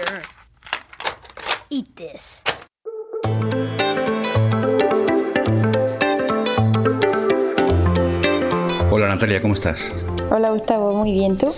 Sure. Eat this. Hola Natalia, ¿cómo estás? Hola Gustavo, muy bien, ¿tú?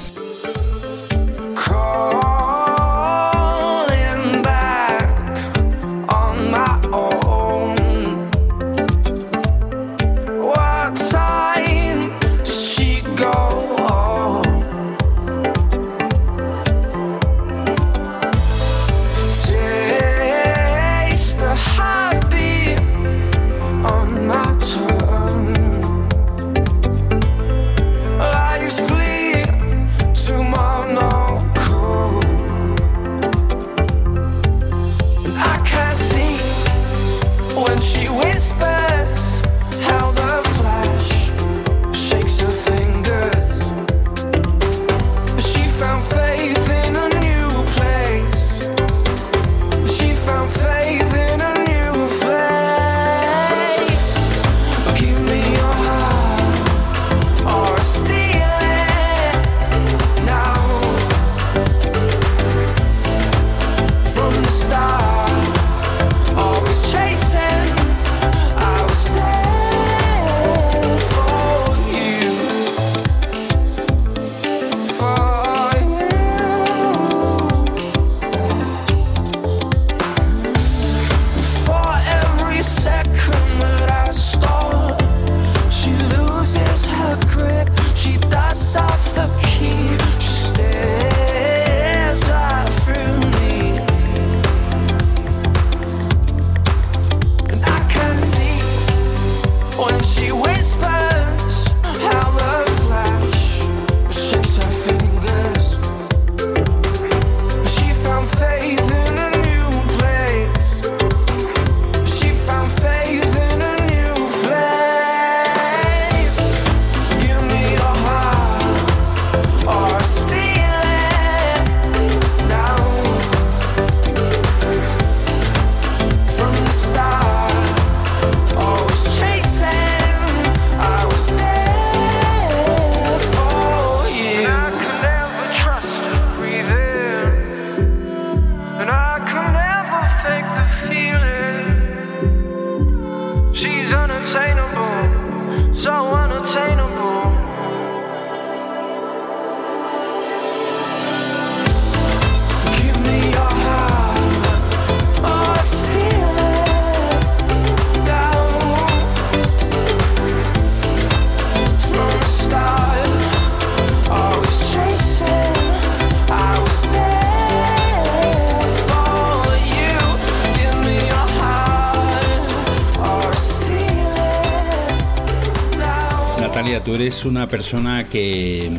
Tú eres una persona que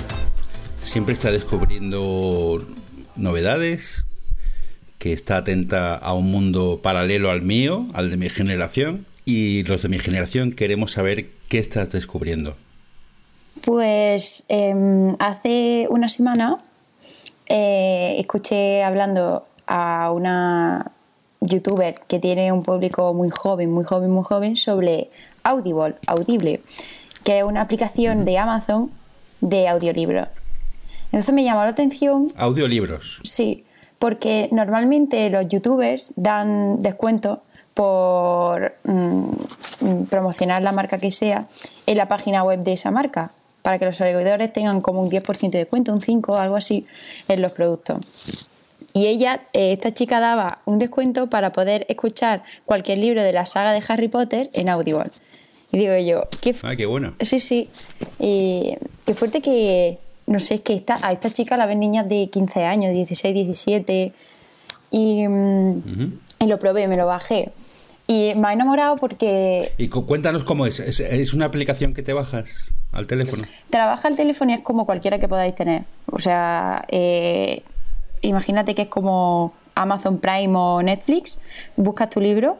siempre está descubriendo novedades, que está atenta a un mundo paralelo al mío, al de mi generación, y los de mi generación queremos saber qué estás descubriendo. Pues em, hace una semana eh, escuché hablando a una youtuber que tiene un público muy joven, muy joven, muy joven sobre Audible, Audible, que es una aplicación de Amazon de audiolibros. Entonces me llamó la atención Audiolibros. Sí, porque normalmente los youtubers dan descuentos por mm, promocionar la marca que sea en la página web de esa marca, para que los seguidores tengan como un 10% de descuento, un 5 algo así en los productos. Y ella, eh, esta chica daba un descuento para poder escuchar cualquier libro de la saga de Harry Potter en Audible. Y digo yo, qué, Ah, qué bueno. Sí, sí. Y qué fuerte que, no sé, es que esta, a esta chica la ven niñas de 15 años, 16, 17. Y, mm, y lo probé, me lo bajé. Y me ha enamorado porque Y cu- cuéntanos cómo es. es. es una aplicación que te bajas al teléfono? trabaja el teléfono y es como cualquiera que podáis tener. O sea, eh, imagínate que es como Amazon Prime o Netflix, buscas tu libro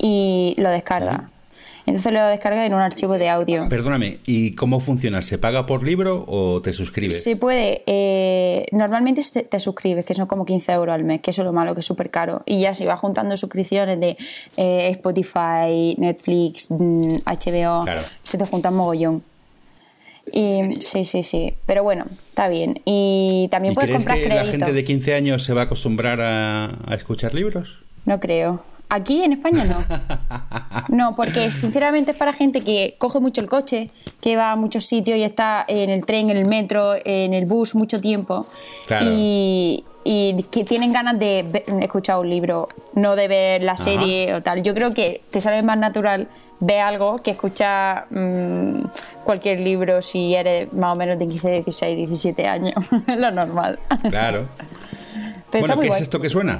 y lo descargas. Entonces lo descargas en un archivo de audio. Perdóname, ¿y cómo funciona? ¿Se paga por libro o te suscribes? Se puede, eh, normalmente te, te suscribes, que son como 15 euros al mes, que eso es lo malo, que es súper caro. Y ya si vas juntando suscripciones de eh, Spotify, Netflix, mm, HBO, Claro. se te juntan mogollón. Y sí, sí, sí. Pero bueno, está bien. Y también ¿Y puedes crees comprar que crédito. la gente de 15 años se va a acostumbrar a, a escuchar libros? No creo. Aquí en España no. No, porque sinceramente es para gente que coge mucho el coche, que va a muchos sitios y está en el tren, en el metro, en el bus mucho tiempo. Claro. Y, y que tienen ganas de ve- escuchar un libro, no de ver la serie o tal. Yo creo que te sale más natural ver algo que escuchar mm, cualquier libro si eres más o menos de 15, 16, 17 años. Lo normal. Claro. Pero bueno, ¿qué guay. es esto que suena?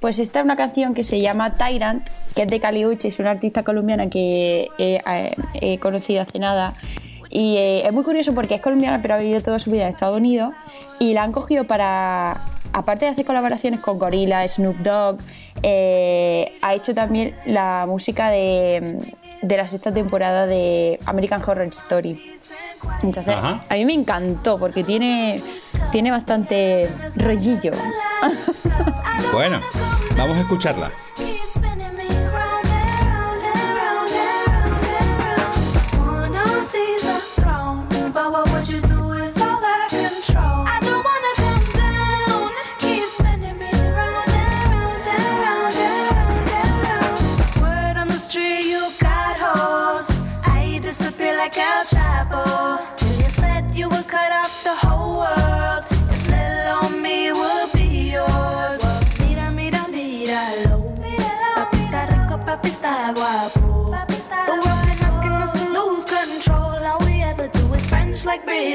Pues esta es una canción que se llama Tyrant, que es de Cali Uchis, es una artista colombiana que he, eh, he conocido hace nada. Y eh, es muy curioso porque es colombiana, pero ha vivido toda su vida en Estados Unidos. Y la han cogido para, aparte de hacer colaboraciones con Gorilla, Snoop Dogg, eh, ha hecho también la música de, de la sexta temporada de American Horror Story. Entonces, Ajá. a mí me encantó porque tiene, tiene bastante rollillo. Bueno, vamos a escucharla.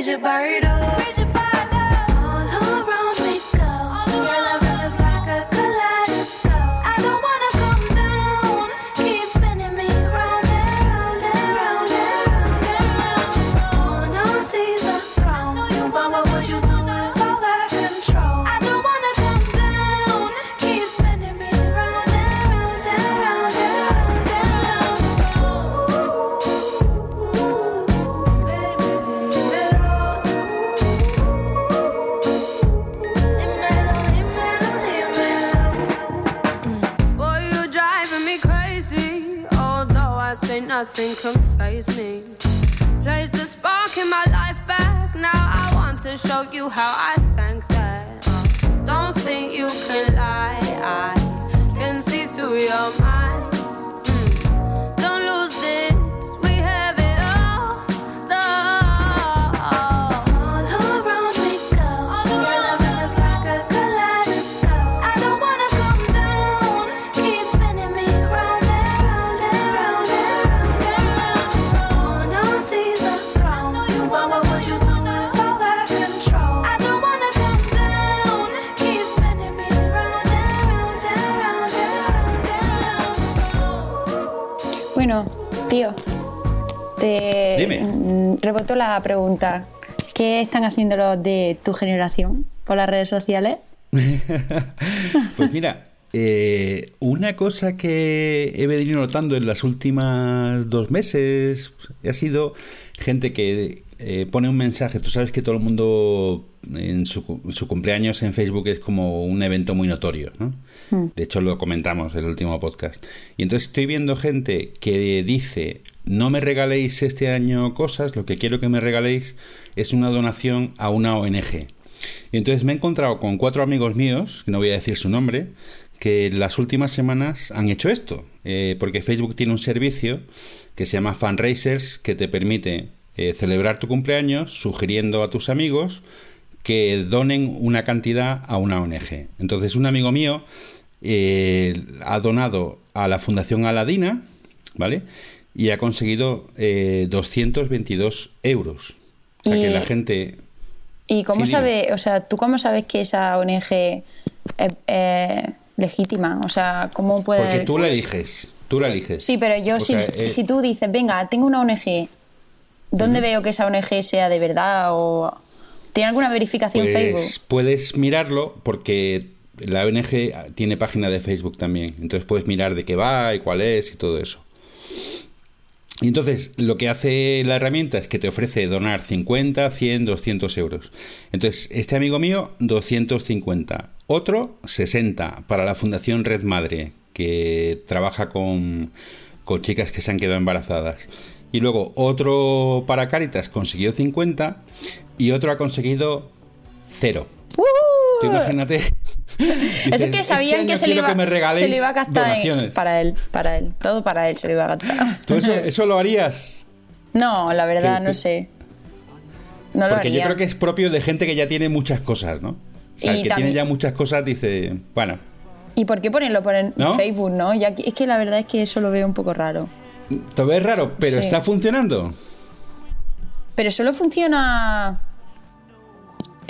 is your bird. Oh. Nothing can phase me. Place the spark in my life back. Now I want to show you how I thank that. Don't think you can tío, te Dime. mm, reboto la pregunta. ¿Qué están haciendo los de tu generación por las redes sociales? Pues mira, eh, una cosa que he venido notando en las últimas dos meses ha sido gente que eh, pone un mensaje. Tú sabes que todo el mundo en su, su cumpleaños en Facebook es como un evento muy notorio, ¿no? De hecho, lo comentamos en el último podcast. Y entonces estoy viendo gente que dice, no me regaléis este año cosas, lo que quiero que me regaléis es una donación a una ONG. Y entonces me he encontrado con cuatro amigos míos, que no voy a decir su nombre, que las últimas semanas han hecho esto. Eh, porque Facebook tiene un servicio que se llama Fundraisers, que te permite eh, celebrar tu cumpleaños sugiriendo a tus amigos que donen una cantidad a una ONG. Entonces un amigo mío eh, ha donado a la Fundación Aladina, ¿vale? Y ha conseguido eh, 222 euros. O sea Y- que la gente... ¿Y cómo Sí, sabes, o sea, tú cómo sabes que esa ONG es es legítima? O sea, ¿cómo puede...? Porque tú la eliges, tú la eliges. Sí, pero yo, si, sea, eh, si tú dices, venga, tengo una ONG, ¿dónde veo que esa ONG sea de verdad? ¿O tiene alguna verificación pues, Facebook? puedes mirarlo porque la ONG tiene página de Facebook también. Entonces puedes mirar de qué va y cuál es y todo eso. Y entonces lo que hace la herramienta es que te ofrece donar 50, 100, 200 euros. Entonces este amigo mío 250, otro 60 para la Fundación Red Madre que trabaja con, con chicas que se han quedado embarazadas. y luego otro para Caritas consiguió 50 y otro ha conseguido cero. Tú imagínate. Eso Dices, es que sabían "Este que año se le, iba, que me se le iba a gastar en- donaciones". para él, para él, todo para él se le iba a gastar. ¿Tú eso, eso lo harías? No, la verdad, Que- no que- sé. No lo Porque yo creo que es propio de gente que ya tiene muchas cosas, ¿no? O sea, el que también- tiene ya muchas cosas dice, bueno, ¿Y por qué ponerlo por en ¿No? Facebook, no? Ya que- es que la verdad es que eso lo veo un poco raro. te ves raro, pero Sí. está funcionando. Pero solo funciona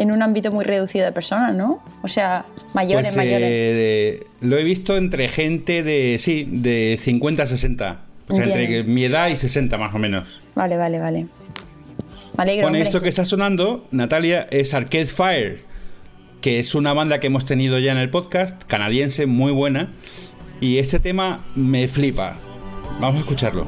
en un ámbito muy reducido de personas, ¿no? O sea, mayores, Pues, mayores. eh, lo he visto entre gente de, sí, de 50 a 60. O sea, entre mi edad y 60 más o menos. Vale, vale, vale. Alegro, Bueno, hombre. esto que está sonando, Natalia, es Arcade Fire, que es una banda que hemos tenido ya en el podcast, canadiense, muy buena. Y este tema me flipa. Vamos a escucharlo.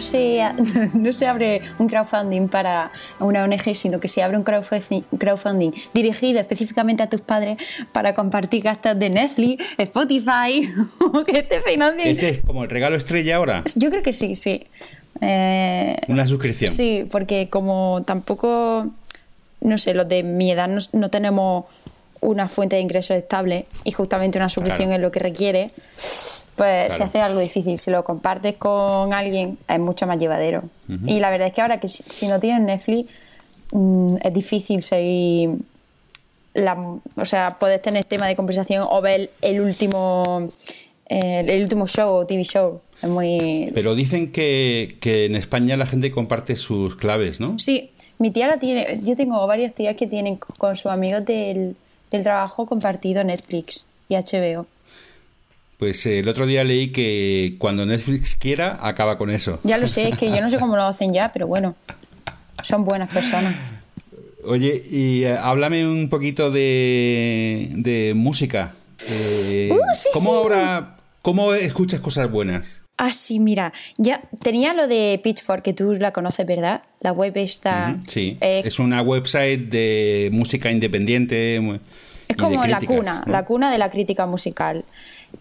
Se, no se abre un crowdfunding para una ONG, sino que se abre un crowdfu- crowdfunding dirigido específicamente a tus padres para compartir gastos de Netflix, Spotify, o que te financien. Ese es como el regalo estrella ahora. Yo creo que sí, sí. Eh, Una suscripción. Sí, porque como tampoco, no sé, los de mi edad no, no tenemos una fuente de ingresos estable y justamente una suscripción Claro. es lo que requiere, pues se Claro. hace algo difícil. Si lo compartes con alguien es mucho más llevadero. Y la verdad es que ahora que si, si no tienes Netflix mm, es difícil seguir... La, o sea, puedes tener tema de conversación o ver el último, eh, el último show o TV show. Es muy, Pero dicen que, que en España la gente comparte sus claves, ¿no? Sí, mi tía la tiene. Yo tengo varias tías que tienen con sus amigos del, del trabajo compartido Netflix y HBO. Pues eh, el otro día leí que cuando Netflix quiera, acaba con eso. Ya lo sé, es que yo no sé cómo lo hacen ya, pero bueno, son buenas personas. Oye, y eh, háblame un poquito de, de música. Eh, Uh, sí, ¿Cómo sí. ahora, cómo escuchas cosas buenas? Ah, sí, mira, ya tenía lo de Pitchfork, que tú la conoces, ¿verdad? La web está. Sí, eh, es una website de música independiente. Es como la cuna, ¿no? la cuna de la crítica musical.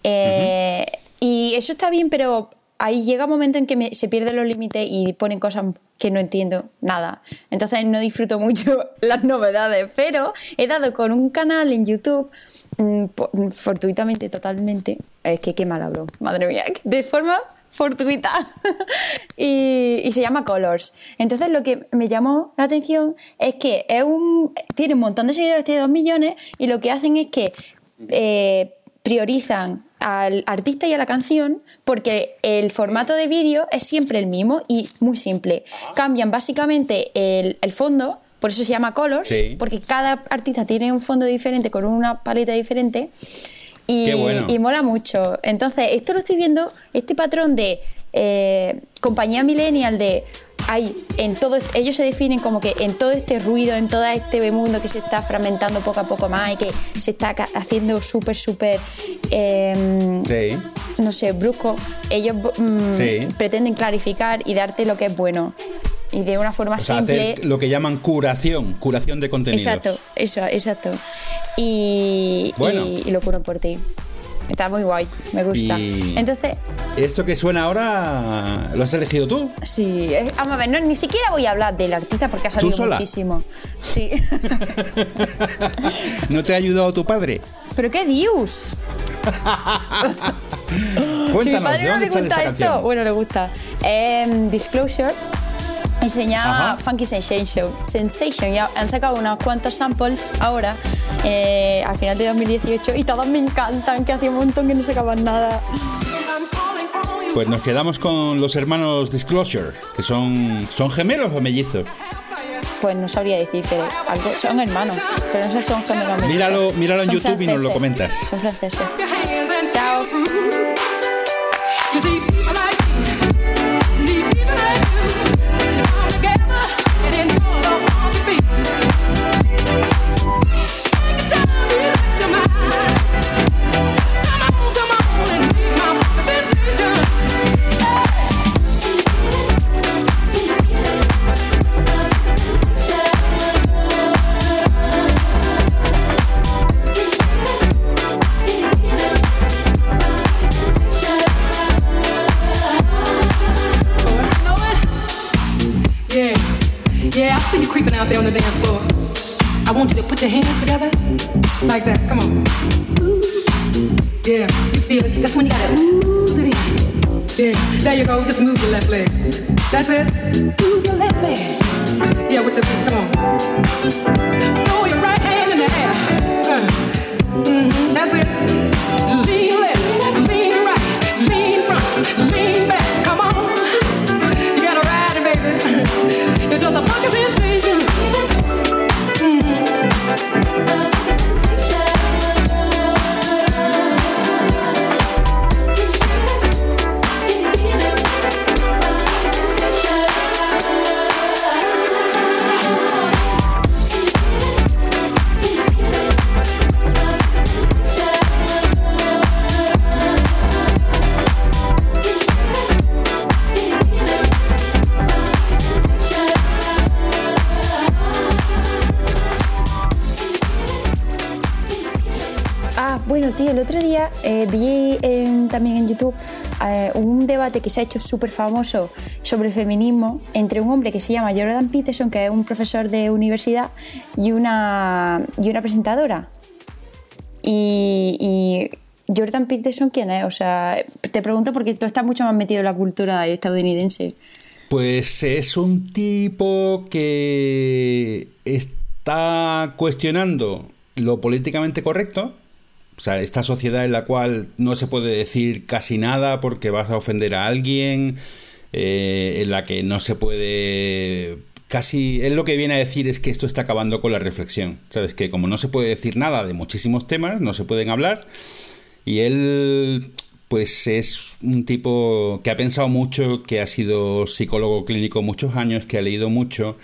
Eh, Y eso está bien, pero ahí llega un momento en que me- se pierden los límites y ponen cosas que no entiendo nada. Entonces no disfruto mucho las novedades, pero he dado con un canal en YouTube, mm, fortuitamente, totalmente. Es que qué mal hablo, madre mía, de forma fortuita. y, y se llama Colors. Entonces lo que me llamó la atención es que es un, tiene un montón de seguidores, tiene 2 millones, y lo que hacen es que eh, priorizan al artista y a la canción porque el formato de vídeo es siempre el mismo y muy simple. Cambian básicamente el, el fondo, por eso se llama Colors, Sí. porque cada artista tiene un fondo diferente con una paleta diferente. Y, bueno. y mola mucho. Entonces, esto lo estoy viendo, este patrón de eh, compañía millennial de hay en todo ellos se definen como que en todo este ruido, en todo este mundo que se está fragmentando poco a poco más y que se está haciendo súper, súper eh, Sí. no sé, brusco, ellos mm, Sí. pretenden clarificar y darte lo que es bueno. Y de una forma O sea, simple. hacer lo que llaman curación, curación de contenidos. Exacto, eso, exacto. Y, Bueno. y, y lo curo por ti. Está muy guay, me gusta. Y- Entonces, Esto que suena ahora, ¿lo has elegido tú? sí, es- vamos a ver, no, ni siquiera voy a hablar del artista porque ha salido sola? muchísimo. Sí. ¿No te ha ayudado tu padre? ¿Pero qué dios? si mi Cuéntanos, padre ¿de no le gusta esto, canción? bueno, le gusta. Em, Disclosure. Ajá. Funky Sensation. Sensation. Ya han sacado unos cuantos samples ahora, eh, al final de 2018, y todos me encantan, que hacía un montón que no sacaban nada. Pues nos quedamos con los hermanos Disclosure, que son, son gemelos o mellizos. Pues no sabría decirte algo. Son hermanos, pero no sé si son gemelos. mellizos. Míralo- míralo en Son YouTube y nos lo comentas. Son franceses. Chao. Out there on the dance floor. I want you to put your hands together like that. Come on. Yeah, you feel it. That's when you gotta ooze it in. Yeah, there you go. Just move your left leg. That's it. Move your left leg. Yeah, with the beat. Come on. Que se ha hecho súper famoso sobre el feminismo entre un hombre que se llama Jordan Peterson, que es un profesor de universidad, y una, y una presentadora. Y, y Jordan Peterson, ¿quién es? O sea, te pregunto porque tú estás mucho más metido en la cultura estadounidense. Pues es un tipo que está cuestionando lo políticamente correcto. O sea, esta sociedad en la cual no se puede decir casi nada porque vas a ofender a alguien, eh, en la que no se puede... Casi, él lo que viene a decir es que esto está acabando con la reflexión. Sabes que como no se puede decir nada de muchísimos temas, no se pueden hablar, y él, pues es un tipo que ha pensado mucho, que ha sido psicólogo clínico muchos años, que ha leído mucho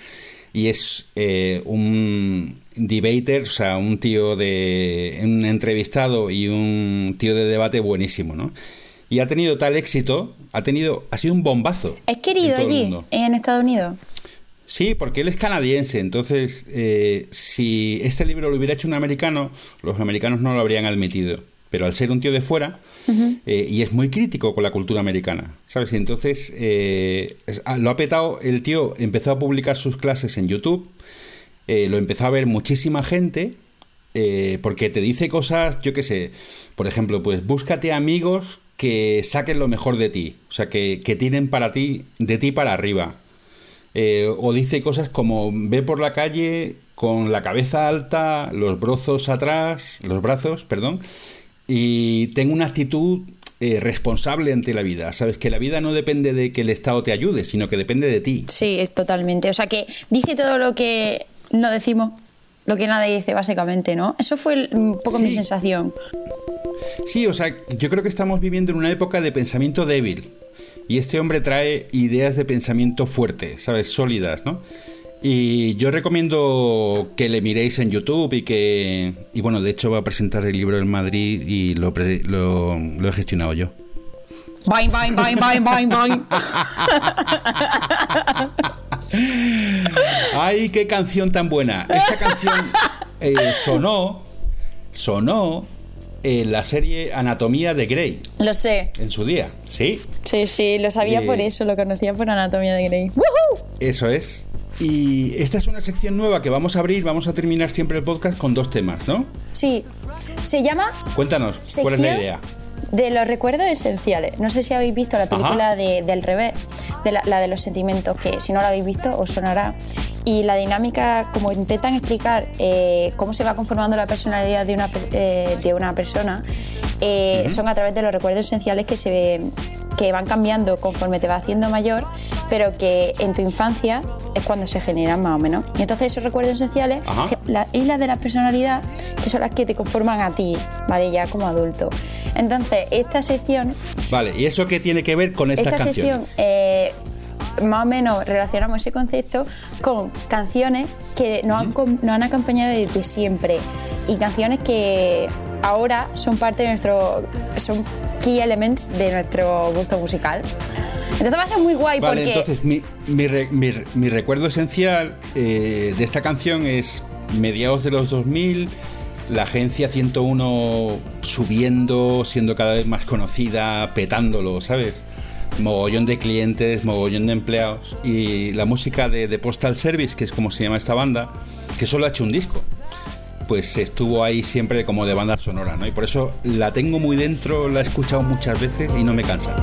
y es eh, un debater, o sea, un tío de. un entrevistado y un tío de debate buenísimo, ¿no? Y ha tenido tal éxito, ha tenido. ha sido un bombazo. ¿Es querido en allí, en Estados Unidos? Sí, porque él es canadiense, entonces eh, si este libro lo hubiera hecho un americano, los americanos no lo habrían admitido. Pero al ser un tío de fuera, eh, y es muy crítico con la cultura americana, ¿sabes? Y entonces eh, ah, lo ha petado, el tío empezó a publicar sus clases en YouTube, eh, lo empezó a ver muchísima gente, porque te dice cosas, yo qué sé, por ejemplo, pues búscate amigos que saquen lo mejor de ti, o sea, que, que tiren para ti, de ti para arriba. O dice cosas como ve por la calle con la cabeza alta, los brazos atrás, los brazos, perdón, y tengo una actitud eh, responsable ante la vida. Sabes que la vida no depende de que el Estado te ayude, sino que depende de ti. Sí, es totalmente. O sea que dice todo lo que no decimos, lo que nadie dice, básicamente, ¿no? Eso fue un poco mi sensación. Sí, o sea, yo creo que estamos viviendo en una época de pensamiento débil. Y este hombre trae ideas de pensamiento fuerte, ¿sabes? Sólidas, ¿no? Y yo recomiendo que le miréis en YouTube y que... Y bueno, de hecho va a presentar el libro en Madrid y lo, pre- lo, lo he gestionado yo. Bang, bang, bang, bang, bang, bang. ¡Ay, qué canción tan buena! Esta canción eh, sonó, sonó en la serie Anatomía de Grey, Lo sé. en su día, ¿sí? Sí, sí, lo sabía Eh, por eso, lo conocía por Anatomía de Grey. ¡Woohoo! Eso es. Y esta es una sección nueva que vamos a abrir, vamos a terminar siempre el podcast con dos temas, ¿no? Sí, se llama Cuéntanos, ¿cuál es la idea? De los recuerdos esenciales. No sé si habéis visto la película de, del revés, de la, la de los sentimientos, que si no la habéis visto os sonará. Y la dinámica, como intentan explicar eh, cómo se va conformando la personalidad de una, eh, de una persona, eh, son a través de los recuerdos esenciales que se que van cambiando conforme te vas haciendo mayor, pero que en tu infancia es cuando se generan más o menos. Y entonces esos recuerdos esenciales, que- las islas de la personalidad, que son las que te conforman a ti, ¿vale? Ya como adulto. Entonces, esta sección, Vale, ¿y eso qué tiene que ver con estas esta canciones? sección, eh, más o menos relacionamos ese concepto con canciones que nos han, nos han acompañado desde siempre y canciones que ahora son parte de nuestro. son key elements de nuestro gusto musical. Entonces va a ser muy guay Vale, porque. entonces mi, mi re- mi re- mi recuerdo esencial eh, de esta canción es mediados de los 2000, la agencia 101 subiendo, siendo cada vez más conocida, petándolo, ¿sabes? Mogollón de clientes, mogollón de empleados y la música de, Postal Service, que es como se llama esta banda, que solo ha hecho un disco. Pues estuvo ahí siempre como de banda sonora, ¿no? Y por eso la tengo muy dentro, la he escuchado muchas veces y no me cansa.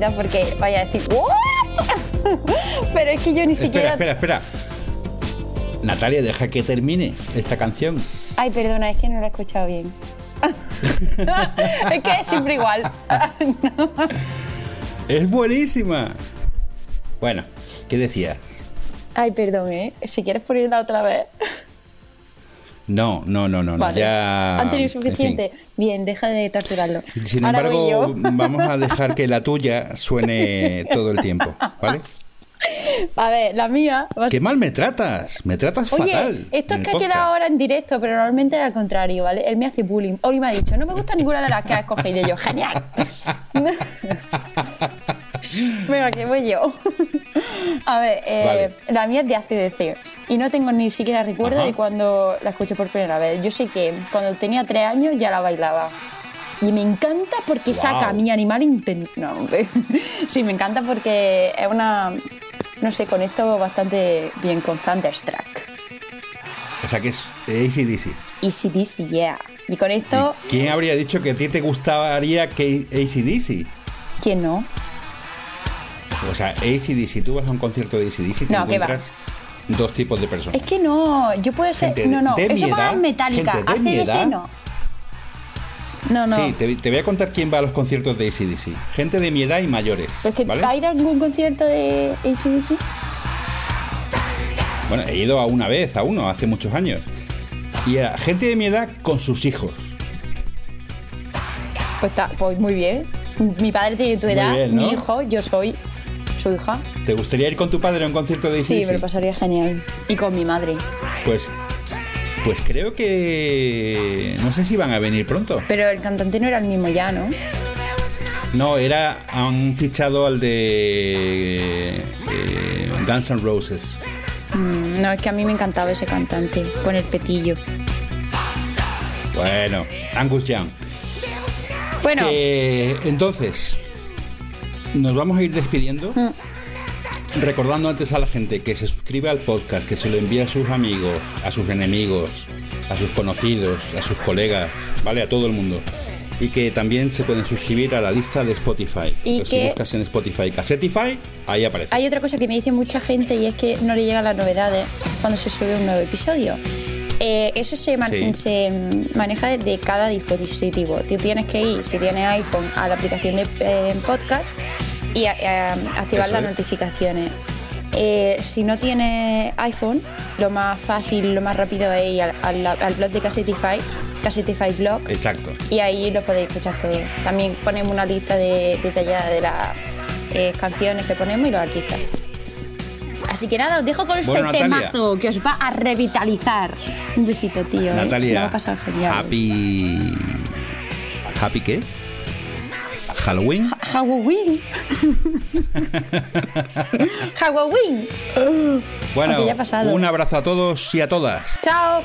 Porque vaya a decir ¿What? pero es que yo ni siquiera Espera. Natalia, deja que termine esta canción. ay perdona es que no la he escuchado bien es que es siempre igual Es buenísima. Bueno, ¿qué decías? ay perdón eh si quieres ponerla otra vez No, no, no, no. no, vale Ya. han tenido en fin. suficiente bien deja de torturarlo Sin Ahora embargo, vamos a dejar que la tuya suene todo el tiempo, ¿vale? a ver la mía ¡Qué mal me tratas! Me tratas Oye, fatal. esto es que ha quedado ahora en directo, pero normalmente es al contrario, ¿vale? Él me hace bullying. Oli me ha dicho, no me gusta ninguna de las que has escogido. Y yo, genial. Venga, que voy yo. A ver, eh, Vale. la mía es de ACDC y no tengo ni siquiera recuerdo Ajá. de cuando la escuché por primera vez. Yo sé que cuando tenía tres años ya la bailaba. Y me encanta porque saca a mi animal interior. No, hombre. Sí, me encanta porque es una. No sé, conecto bastante bien con Thunderstruck. O sea que es ACDC. Easy DC, yeah. Y con esto, ¿Quién habría dicho que a ti te gustaría que ACDC? ¿quién no? O sea, ACDC, tú vas a un concierto de ACDC, te No, ¿qué va? encuentras dos tipos de personas. Es que no, yo puedo ser. Gente no, no, de eso va en ACDC edad. no. No, no. Sí, te, te voy a contar quién va a los conciertos de ACDC. Gente de mi edad y mayores. Pero que ¿vale? ¿ha ido a algún concierto de ACDC? Bueno, he ido a una vez, a uno, hace muchos años. Y a gente de mi edad con sus hijos. Pues, está, pues muy bien. Mi padre tiene tu edad, bien, ¿no? mi hijo, yo soy su hija. ¿Te gustaría ir con tu padre a un concierto de? Sí, me lo pasaría genial. Y con mi madre. Pues, pues creo que... No sé si van a venir pronto. Pero el cantante no era el mismo ya, ¿no? No, era... Han fichado al de... eh, Guns N' Roses. Mm, No, es que a mí me encantaba ese cantante, con el petillo. Bueno, Angus Young. Bueno, entonces, nos vamos a ir despidiendo. Mm. Recordando antes a la gente que se suscribe al podcast, que se lo envíe a sus amigos, a sus enemigos, a sus conocidos, a sus colegas, ¿vale? A todo el mundo. Y que también se pueden suscribir a la lista de Spotify. Y Entonces, si que- buscas en Spotify Casetify, ahí aparece. hay otra cosa que me dice mucha gente y es que no le llegan las novedades cuando se sube un nuevo episodio. Eh, eso se, man- Sí. se maneja desde cada dispositivo. Tú tienes que ir, si tienes iPhone, a la aplicación de eh, podcast y a- a- activar Eso las es. notificaciones. Eh, si no tienes iPhone, lo más fácil, lo más rápido es ir al, al- al blog de Casetify, Casetify Blog, Exacto. y ahí lo podéis escuchar todo. También ponemos una lista de, detallada de las eh, canciones que ponemos y los artistas. Así que nada, os dejo con este Natalia. temazo que os va a revitalizar. Un besito, tío. ¿eh? Natalia, a pasar genial. happy... ¿Happy qué? ¿Halloween? Halloween. Halloween. Bueno, Aunque ya ha pasado. un abrazo a todos y a todas. Chao.